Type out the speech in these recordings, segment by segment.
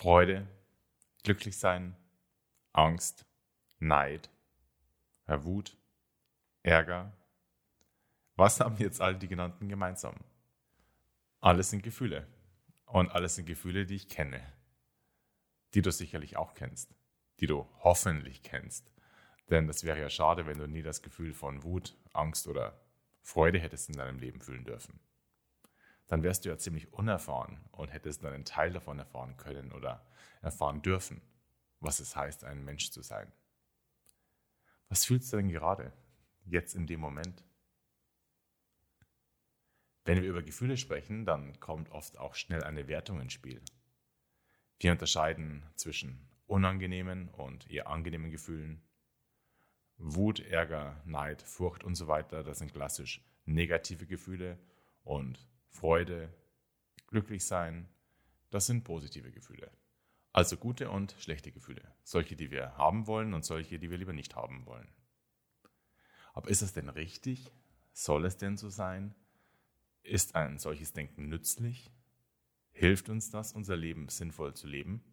Freude, glücklich sein, Angst, Neid, Wut, Ärger. Was haben jetzt all die genannten gemeinsam? Alles sind Gefühle. Und alles sind Gefühle, die ich kenne. Die du sicherlich auch kennst. Die du hoffentlich kennst. Denn das wäre ja schade, wenn du nie das Gefühl von Wut, Angst oder Freude hättest in deinem Leben fühlen dürfen. Dann wärst du ja ziemlich unerfahren und hättest dann einen Teil davon erfahren können oder erfahren dürfen, was es heißt, ein Mensch zu sein. Was fühlst du denn gerade, jetzt in dem Moment? Wenn wir über Gefühle sprechen, dann kommt oft auch schnell eine Wertung ins Spiel. Wir unterscheiden zwischen unangenehmen und eher angenehmen Gefühlen. Wut, Ärger, Neid, Furcht und so weiter, das sind klassisch negative Gefühle und Freude, glücklich sein, das sind positive Gefühle. Also gute und schlechte Gefühle. Solche, die wir haben wollen und solche, die wir lieber nicht haben wollen. Aber ist es denn richtig? Soll es denn so sein? Ist ein solches Denken nützlich? Hilft uns das, unser Leben sinnvoll zu leben?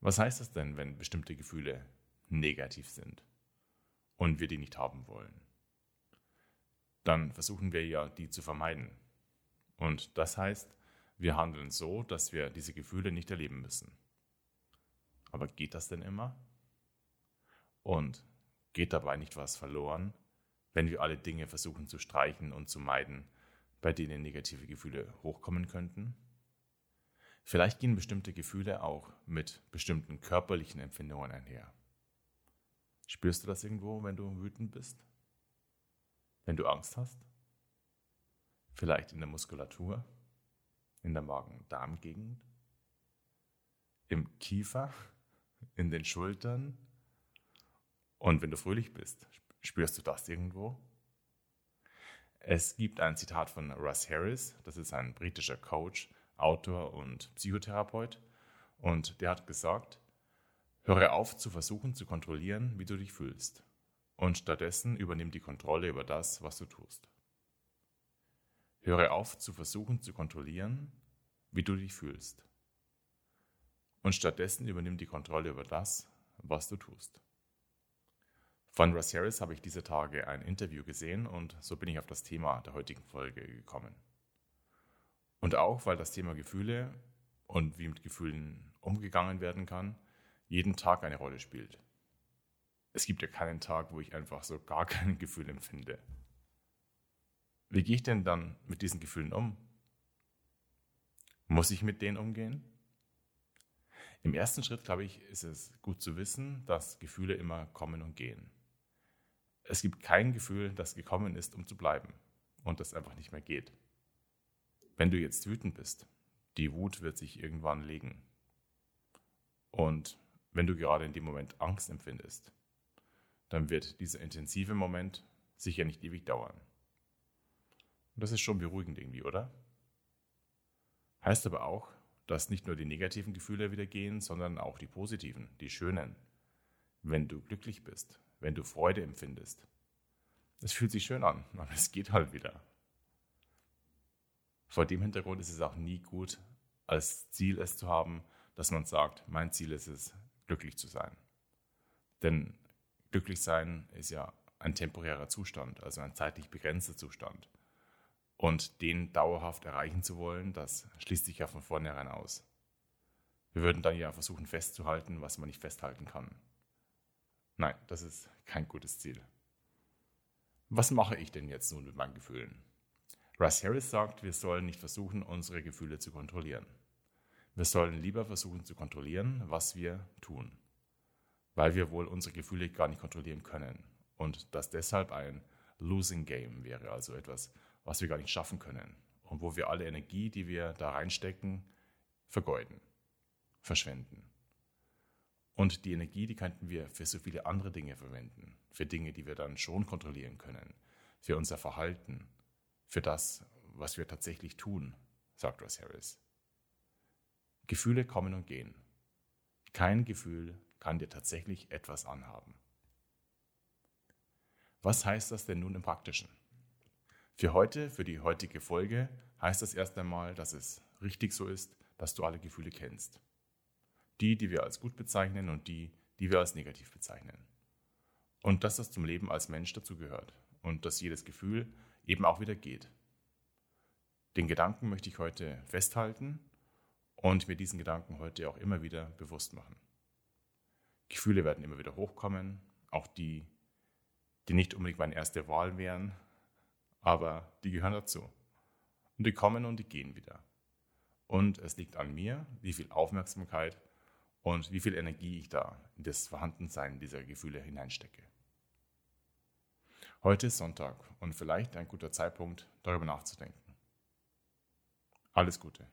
Was heißt das denn, wenn bestimmte Gefühle negativ sind und wir die nicht haben wollen? Dann versuchen wir ja, die zu vermeiden. Und das heißt, wir handeln so, dass wir diese Gefühle nicht erleben müssen. Aber geht das denn immer? Und geht dabei nicht was verloren, wenn wir alle Dinge versuchen zu streichen und zu meiden, bei denen negative Gefühle hochkommen könnten? Vielleicht gehen bestimmte Gefühle auch mit bestimmten körperlichen Empfindungen einher. Spürst du das irgendwo, wenn du wütend bist? Wenn du Angst hast? Vielleicht in der Muskulatur? in der Magen-Darm-Gegend, im Kiefer, in den Schultern. Und wenn du fröhlich bist, spürst du das irgendwo? Es gibt ein Zitat von Russ Harris, das ist ein britischer Coach, Autor und Psychotherapeut, und der hat gesagt, höre auf zu versuchen zu kontrollieren, wie du dich fühlst, und stattdessen übernimm die Kontrolle über das, was du tust. Höre auf zu versuchen zu kontrollieren, wie du dich fühlst. Und stattdessen übernimm die Kontrolle über das, was du tust. Von Russ Harris habe ich diese Tage ein Interview gesehen und so bin ich auf das Thema der heutigen Folge gekommen. Und auch, weil das Thema Gefühle und wie mit Gefühlen umgegangen werden kann, jeden Tag eine Rolle spielt. Es gibt ja keinen Tag, wo ich einfach so gar kein Gefühl empfinde. Wie gehe ich denn dann mit diesen Gefühlen um? Muss ich mit denen umgehen? Im ersten Schritt, glaube ich, ist es gut zu wissen, dass Gefühle immer kommen und gehen. Es gibt kein Gefühl, das gekommen ist, um zu bleiben und das einfach nicht mehr geht. Wenn du jetzt wütend bist, die Wut wird sich irgendwann legen. Und wenn du gerade in dem Moment Angst empfindest, dann wird dieser intensive Moment sicher nicht ewig dauern. Und das ist schon beruhigend irgendwie, oder? Heißt aber auch, dass nicht nur die negativen Gefühle wieder gehen, sondern auch die positiven, die schönen. Wenn du glücklich bist, wenn du Freude empfindest. Es fühlt sich schön an, aber es geht halt wieder. Vor dem Hintergrund ist es auch nie gut, als Ziel es zu haben, dass man sagt, mein Ziel ist es, glücklich zu sein. Denn glücklich sein ist ja ein temporärer Zustand, also ein zeitlich begrenzter Zustand. Und den dauerhaft erreichen zu wollen, das schließt sich ja von vornherein aus. Wir würden dann ja versuchen festzuhalten, was man nicht festhalten kann. Nein, das ist kein gutes Ziel. Was mache ich denn jetzt nun mit meinen Gefühlen? Russ Harris sagt, wir sollen nicht versuchen, unsere Gefühle zu kontrollieren. Wir sollen lieber versuchen zu kontrollieren, was wir tun, weil wir wohl unsere Gefühle gar nicht kontrollieren können und das deshalb ein Losing Game wäre, also etwas, was wir gar nicht schaffen können und wo wir alle Energie, die wir da reinstecken, vergeuden, verschwenden. Und die Energie, die könnten wir für so viele andere Dinge verwenden, für Dinge, die wir dann schon kontrollieren können, für unser Verhalten, für das, was wir tatsächlich tun, sagt Ross Harris. Gefühle kommen und gehen. Kein Gefühl kann dir tatsächlich etwas anhaben. Was heißt das denn nun im Praktischen? Für heute, für die heutige Folge, heißt das erst einmal, dass es richtig so ist, dass du alle Gefühle kennst. Die, die wir als gut bezeichnen und die, die wir als negativ bezeichnen. Und dass das zum Leben als Mensch dazugehört und dass jedes Gefühl eben auch wieder geht. Den Gedanken möchte ich heute festhalten und mir diesen Gedanken heute auch immer wieder bewusst machen. Gefühle werden immer wieder hochkommen, auch die, die nicht unbedingt meine erste Wahl wären, aber die gehören dazu. Und die kommen und die gehen wieder. Und es liegt an mir, wie viel Aufmerksamkeit und wie viel Energie ich da in das Vorhandensein dieser Gefühle hineinstecke. Heute ist Sonntag und vielleicht ein guter Zeitpunkt, darüber nachzudenken. Alles Gute.